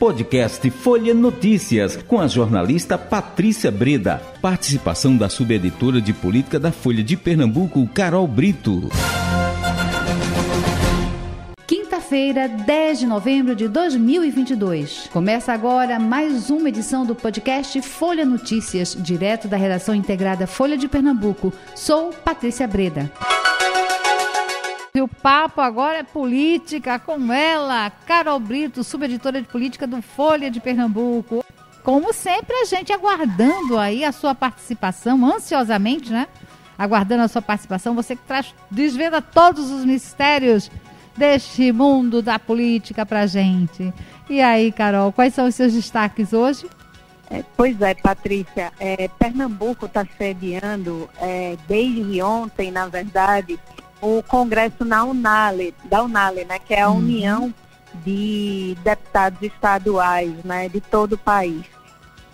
Podcast Folha Notícias, com a jornalista Patrícia Breda. Participação da subeditora de política da Folha de Pernambuco, Carol Brito. Quinta-feira, 10 de novembro de 2022. Começa agora mais uma edição do podcast Folha Notícias, direto da redação integrada Folha de Pernambuco. Sou Patrícia Breda. O papo agora é política com ela, Carol Brito, subeditora de política do Folha de Pernambuco. Como sempre, a gente aguardando aí a sua participação, ansiosamente, né? Aguardando a sua participação, você que traz, desvenda todos os mistérios deste mundo da política pra gente. E aí, Carol, quais são os seus destaques hoje? É, pois é, Patrícia, é, Pernambuco está sediando é, desde ontem, na verdade, o congresso na Unale, da Unale, né, que é a uhum. União de Deputados Estaduais né, de todo o país.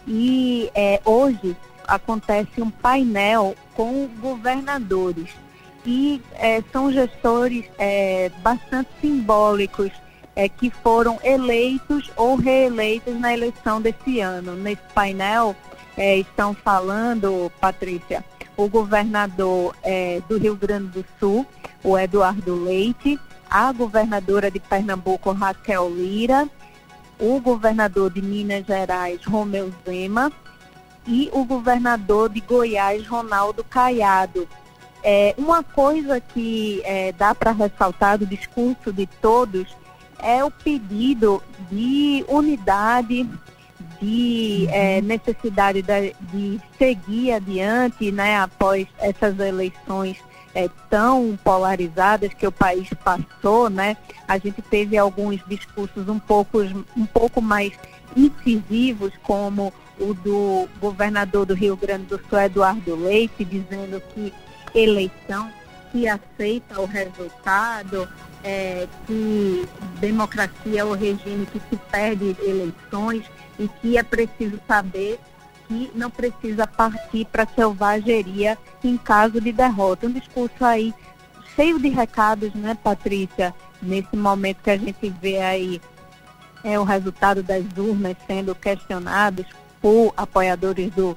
E é, hoje acontece um painel com governadores e é, são gestores é, bastante simbólicos é, que foram eleitos ou reeleitos na eleição desse ano. Nesse painel é, estão falando, Patrícia, o governador é, do Rio Grande do Sul, o Eduardo Leite, a governadora de Pernambuco, Raquel Lira, o governador de Minas Gerais, Romeu Zema, e o governador de Goiás, Ronaldo Caiado. É, uma coisa que é, dá para ressaltar do discurso de todos é o pedido de unidade, de é, necessidade de, de, seguir adiante né, após essas eleições é, tão polarizadas que o país passou, né? A gente teve alguns discursos um pouco, um pouco mais incisivos, como o do governador do Rio Grande do Sul, Eduardo Leite, dizendo que eleição que aceita o resultado, é, que democracia é o regime que se perde eleições e que é preciso saber que não precisa partir para selvageria em caso de derrota. Um discurso aí cheio de recados, né, Patrícia? Nesse momento que a gente vê aí é, o resultado das urnas sendo questionados por apoiadores do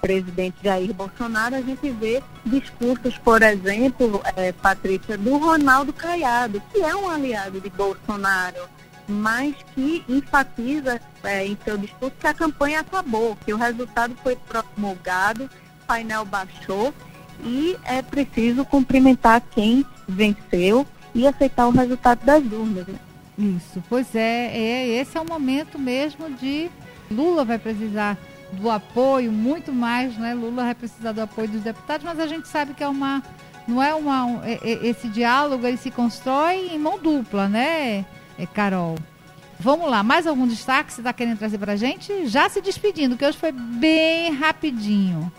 presidente Jair Bolsonaro, a gente vê discursos, por exemplo, é, Patrícia, do Ronaldo Caiado, que é um aliado de Bolsonaro mas que enfatiza é, em seu discurso que a campanha acabou, que o resultado foi promulgado, o painel baixou e é preciso cumprimentar quem venceu e aceitar o resultado das urnas. Né? Isso, pois é, é, esse é o momento mesmo de Lula vai precisar do apoio muito mais, né? Lula vai precisar do apoio dos deputados, mas a gente sabe que é uma não é uma um, é, é, esse diálogo ele se constrói em mão dupla, né? é, Carol. Vamos lá, mais algum destaque que você está querendo trazer para a gente? Já se despedindo, que hoje foi bem rapidinho.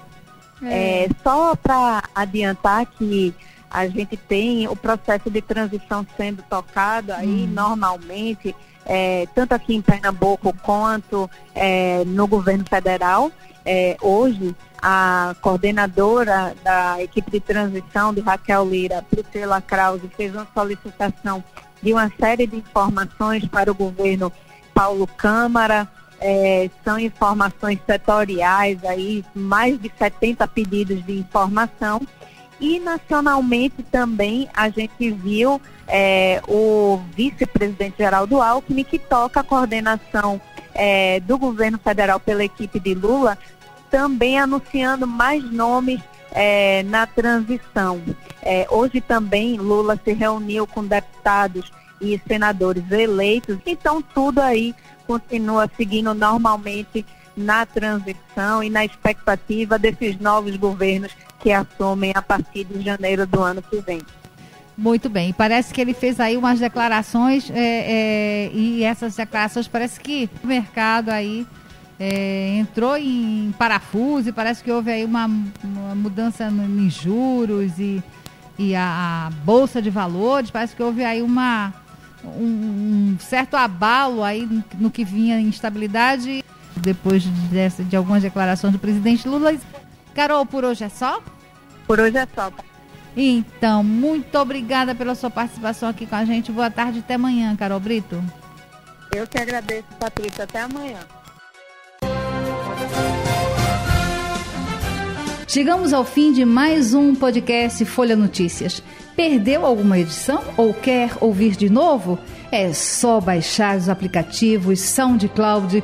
É, é só para adiantar que a gente tem o processo de transição sendo tocado aí hum. normalmente, é, tanto aqui em Pernambuco quanto é, no governo federal. É, hoje, a coordenadora da equipe de transição de Raquel Lira, Priscila Krause, fez uma solicitação de uma série de informações para o governo Paulo Câmara. É, são informações setoriais, aí, mais de 70 pedidos de informação. E nacionalmente também a gente viu é, o vice-presidente Geraldo Alckmin, que toca a coordenação é, do governo federal pela equipe de Lula, também anunciando mais nomes é, na transição. É, hoje também Lula se reuniu com deputados e senadores eleitos, então tudo aí continua seguindo normalmente na transição e na expectativa desses novos governos que assumem a partir de janeiro do ano que vem. Muito bem, parece que ele fez aí umas declarações é, é, e essas declarações parece que o mercado aí é, entrou em parafuso e parece que houve aí uma, uma mudança em juros e, e a, a, bolsa de valores, parece que houve aí uma, um, um certo abalo aí no, que vinha instabilidade depois dessa, de algumas declarações do presidente Lula. Carol, por hoje é só? Por hoje é só. Então, muito obrigada pela sua participação aqui com a gente. Boa tarde, até amanhã, Carol Brito. Eu que agradeço, Patrícia. Até amanhã. Chegamos ao fim de mais um podcast Folha Notícias. Perdeu alguma edição ou quer ouvir de novo? É só baixar os aplicativos SoundCloud,